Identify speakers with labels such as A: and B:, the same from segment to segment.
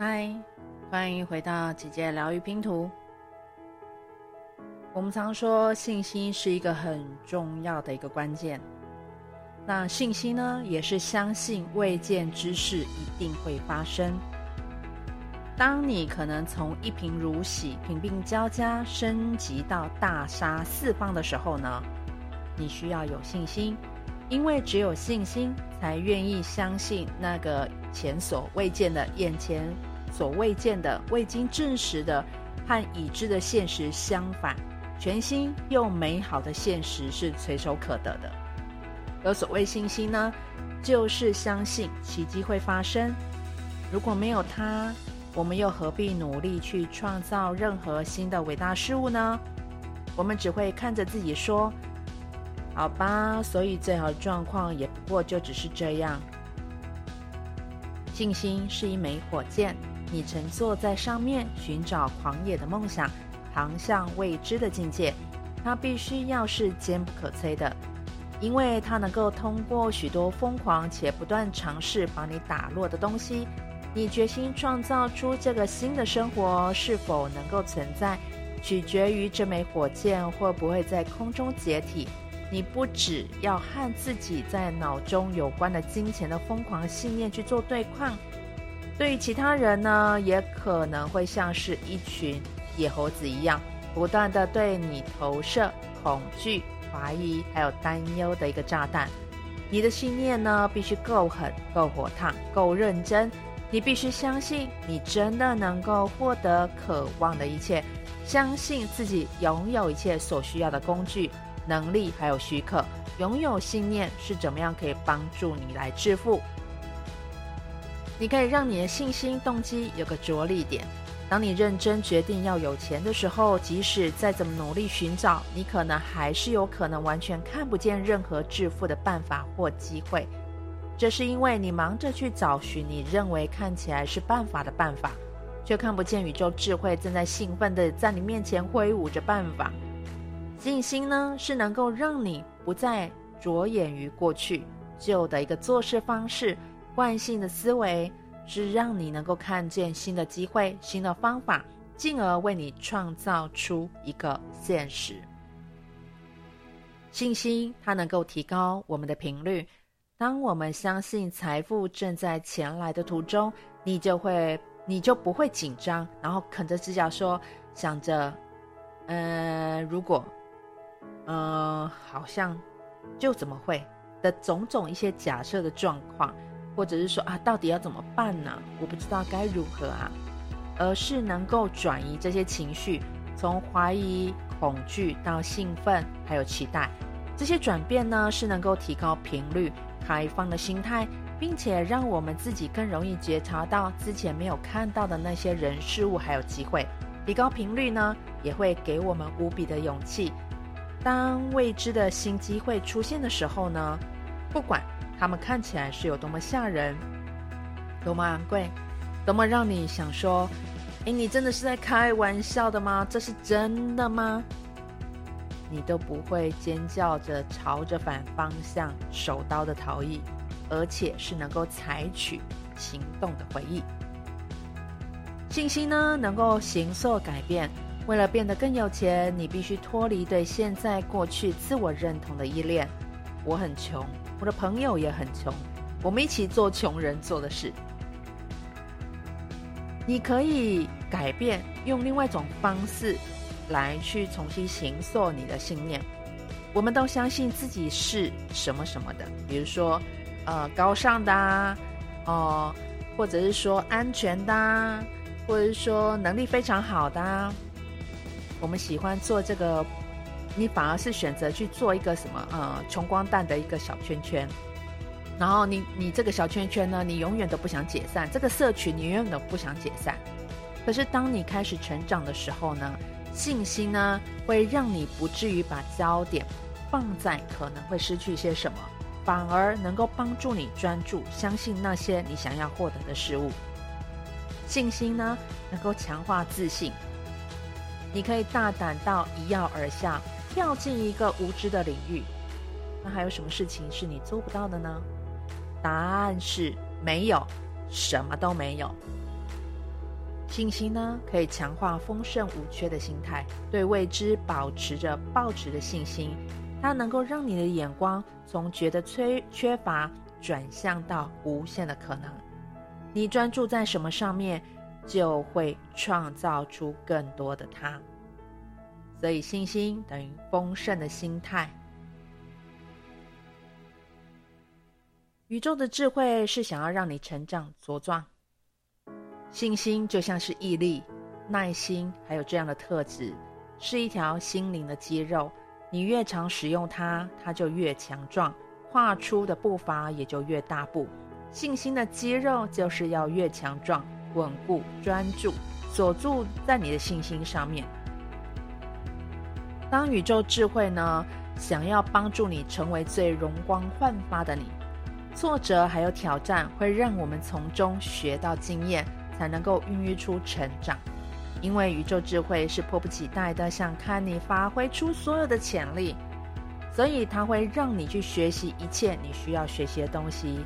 A: 嗨，欢迎回到姐姐疗愈拼图。我们常说信心是一个很重要的一个关键。那信心呢，也是相信未见之事一定会发生。当你可能从一贫如洗、贫病交加升级到大杀四方的时候呢，你需要有信心，因为只有信心，才愿意相信那个前所未见的眼前。所未见的、未经证实的和已知的现实相反，全新又美好的现实是随手可得的。而所谓信心呢，就是相信奇迹会发生。如果没有它，我们又何必努力去创造任何新的伟大事物呢？我们只会看着自己说：“好吧，所以最好的状况也不过就只是这样。”信心是一枚火箭。你乘坐在上面，寻找狂野的梦想，航向未知的境界。它必须要是坚不可摧的，因为它能够通过许多疯狂且不断尝试把你打落的东西。你决心创造出这个新的生活是否能够存在，取决于这枚火箭会不会在空中解体。你不只要和自己在脑中有关的金钱的疯狂信念去做对抗。对于其他人呢，也可能会像是一群野猴子一样，不断地对你投射恐惧、怀疑，还有担忧的一个炸弹。你的信念呢，必须够狠、够火烫、够认真。你必须相信，你真的能够获得渴望的一切，相信自己拥有一切所需要的工具、能力，还有许可。拥有信念是怎么样可以帮助你来致富？你可以让你的信心动机有个着力点。当你认真决定要有钱的时候，即使再怎么努力寻找，你可能还是有可能完全看不见任何致富的办法或机会。这是因为你忙着去找寻你认为看起来是办法的办法，却看不见宇宙智慧正在兴奋地在你面前挥舞着办法。信心呢，是能够让你不再着眼于过去旧的一个做事方式。惯性的思维是让你能够看见新的机会、新的方法，进而为你创造出一个现实。信心它能够提高我们的频率。当我们相信财富正在前来的途中，你就会，你就不会紧张，然后啃着指甲说，想着，呃，如果，呃，好像就怎么会的种种一些假设的状况。或者是说啊，到底要怎么办呢？我不知道该如何啊，而是能够转移这些情绪，从怀疑、恐惧到兴奋，还有期待。这些转变呢，是能够提高频率、开放的心态，并且让我们自己更容易觉察到之前没有看到的那些人事物还有机会。提高频率呢，也会给我们无比的勇气。当未知的新机会出现的时候呢，不管。他们看起来是有多么吓人，多么昂贵，多么让你想说：“诶，你真的是在开玩笑的吗？这是真的吗？”你都不会尖叫着朝着反方向手刀的逃逸，而且是能够采取行动的回忆。信心呢，能够形塑改变。为了变得更有钱，你必须脱离对现在、过去自我认同的依恋。我很穷。我的朋友也很穷，我们一起做穷人做的事。你可以改变，用另外一种方式来去重新形塑你的信念。我们都相信自己是什么什么的，比如说，呃，高尚的啊，哦、或者是说安全的啊，或者是说能力非常好的啊。我们喜欢做这个。你反而是选择去做一个什么呃穷光蛋的一个小圈圈，然后你你这个小圈圈呢，你永远都不想解散，这个社群你永远都不想解散。可是当你开始成长的时候呢，信心呢会让你不至于把焦点放在可能会失去些什么，反而能够帮助你专注相信那些你想要获得的事物。信心呢能够强化自信，你可以大胆到一跃而下。跳进一个无知的领域，那还有什么事情是你做不到的呢？答案是没有，什么都没有。信心呢，可以强化丰盛无缺的心态，对未知保持着抱持的信心。它能够让你的眼光从觉得缺缺乏转向到无限的可能。你专注在什么上面，就会创造出更多的它。所以，信心等于丰盛的心态。宇宙的智慧是想要让你成长茁壮。信心就像是毅力、耐心，还有这样的特质，是一条心灵的肌肉。你越常使用它，它就越强壮，跨出的步伐也就越大步。信心的肌肉就是要越强壮、稳固、专注，锁住在你的信心上面。当宇宙智慧呢，想要帮助你成为最容光焕发的你，挫折还有挑战会让我们从中学到经验。才能够孕育出成长，因为宇宙智慧是迫不及待的想看你发挥出所有的潜力，所以它会让你去学习一切你需要学习的东西。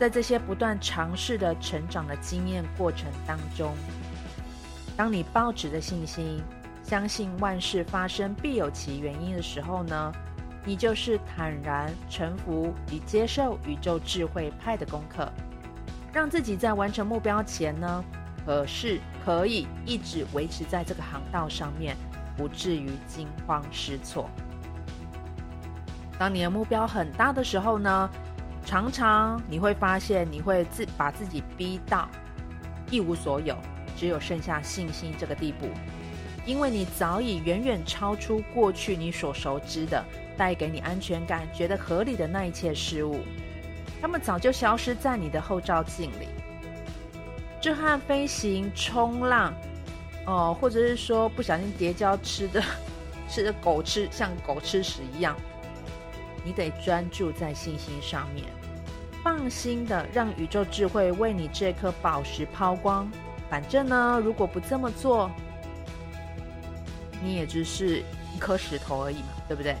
A: 在这些不断尝试的成长的经验过程当中，当你抱持的信心，相信万事发生必有其原因的时候呢，你就是坦然臣服与接受宇宙智慧派的功课。让自己在完成目标前呢，可是可以一直维持在这个航道上面，不至于惊慌失措。当你的目标很大的时候呢，常常你会发现你会自把自己逼到一无所有，只有剩下信心这个地步，因为你早已远远超出过去你所熟知的，带给你安全感、觉得合理的那一切事物。他们早就消失在你的后照镜里。这和飞行、冲浪，哦，或者是说不小心跌跤吃的，吃的狗吃像狗吃屎一样。你得专注在信心上面，放心的让宇宙智慧为你这颗宝石抛光。反正呢，如果不这么做，你也只是一颗石头而已嘛，对不对？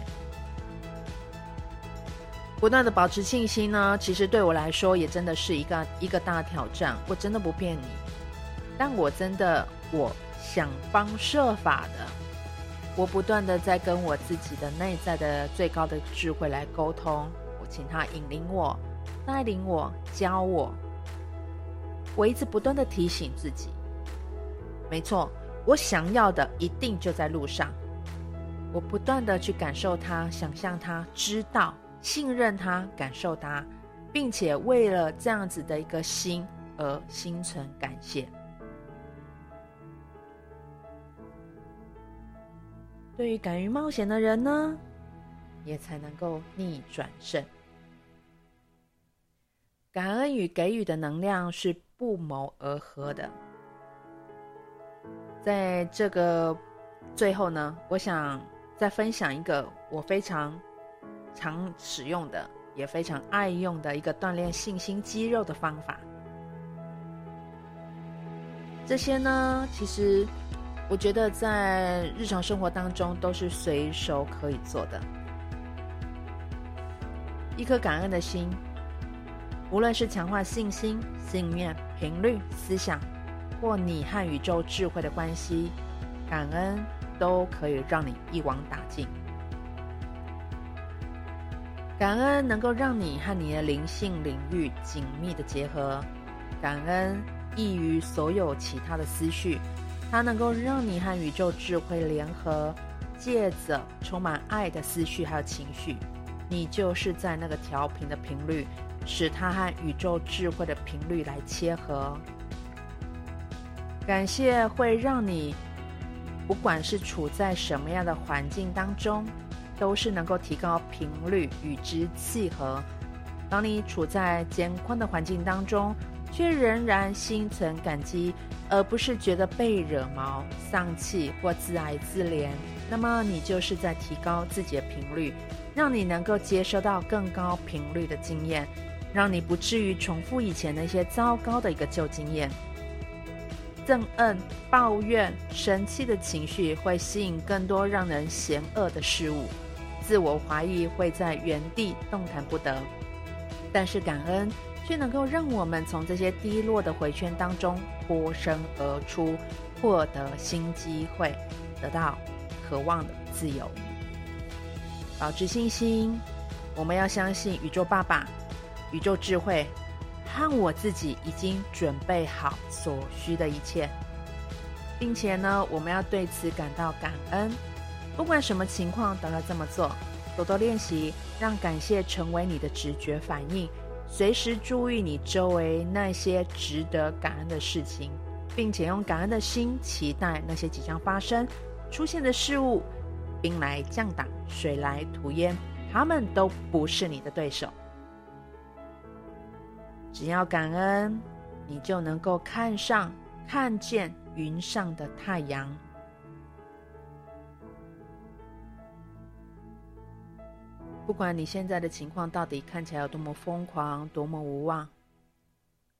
A: 不断的保持信心呢，其实对我来说也真的是一个一个大挑战。我真的不骗你，但我真的我想方设法的，我不断的在跟我自己的内在的最高的智慧来沟通。我请他引领我、带领我、教我。我一直不断的提醒自己，没错，我想要的一定就在路上。我不断的去感受它，想象它，知道。信任他，感受他，并且为了这样子的一个心而心存感谢。对于敢于冒险的人呢，也才能够逆转胜。感恩与给予的能量是不谋而合的。在这个最后呢，我想再分享一个我非常。常使用的，也非常爱用的一个锻炼信心肌肉的方法。这些呢，其实我觉得在日常生活当中都是随手可以做的。一颗感恩的心，无论是强化信心、信念、频率、思想，或你和宇宙智慧的关系，感恩都可以让你一网打尽。感恩能够让你和你的灵性领域紧密的结合，感恩异于所有其他的思绪，它能够让你和宇宙智慧联合，借着充满爱的思绪还有情绪，你就是在那个调频的频率，使它和宇宙智慧的频率来切合。感谢会让你，不管是处在什么样的环境当中。都是能够提高频率与之契合。当你处在艰困的环境当中，却仍然心存感激，而不是觉得被惹毛、丧气或自哀自怜，那么你就是在提高自己的频率，让你能够接收到更高频率的经验，让你不至于重复以前那些糟糕的一个旧经验。憎恨、抱怨、生气的情绪会吸引更多让人嫌恶的事物。自我怀疑会在原地动弹不得，但是感恩却能够让我们从这些低落的回圈当中脱身而出，获得新机会，得到渴望的自由。保持信心，我们要相信宇宙爸爸、宇宙智慧和我自己已经准备好所需的一切，并且呢，我们要对此感到感恩。不管什么情况都要这么做，多多练习，让感谢成为你的直觉反应，随时注意你周围那些值得感恩的事情，并且用感恩的心期待那些即将发生、出现的事物。兵来将挡，水来土掩，他们都不是你的对手。只要感恩，你就能够看上、看见云上的太阳。不管你现在的情况到底看起来有多么疯狂、多么无望，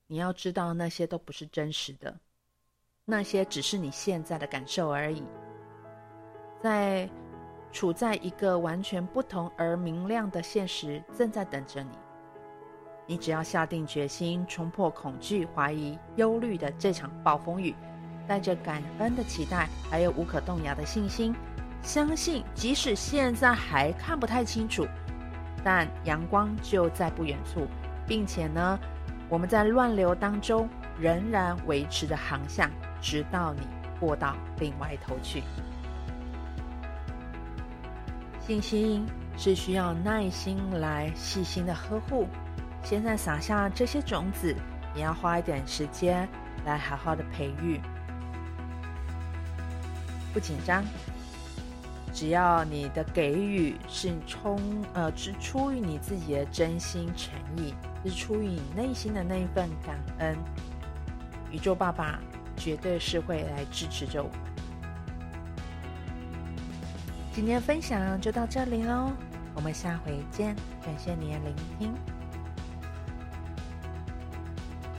A: 你要知道，那些都不是真实的，那些只是你现在的感受而已。在处在一个完全不同而明亮的现实正在等着你。你只要下定决心，冲破恐惧、怀疑、忧虑的这场暴风雨，带着感恩的期待，还有无可动摇的信心，相信即使现在还看不太清楚，但阳光就在不远处，并且呢，我们在乱流当中仍然维持着航向，直到你过到另外一头去。信心是需要耐心来细心的呵护。现在撒下这些种子，也要花一点时间来好好的培育。不紧张，只要你的给予是充呃是出于你自己的真心诚意，是出于你内心的那一份感恩，宇宙爸爸绝对是会来支持着我。今天分享就到这里喽，我们下回见，感谢你的聆听。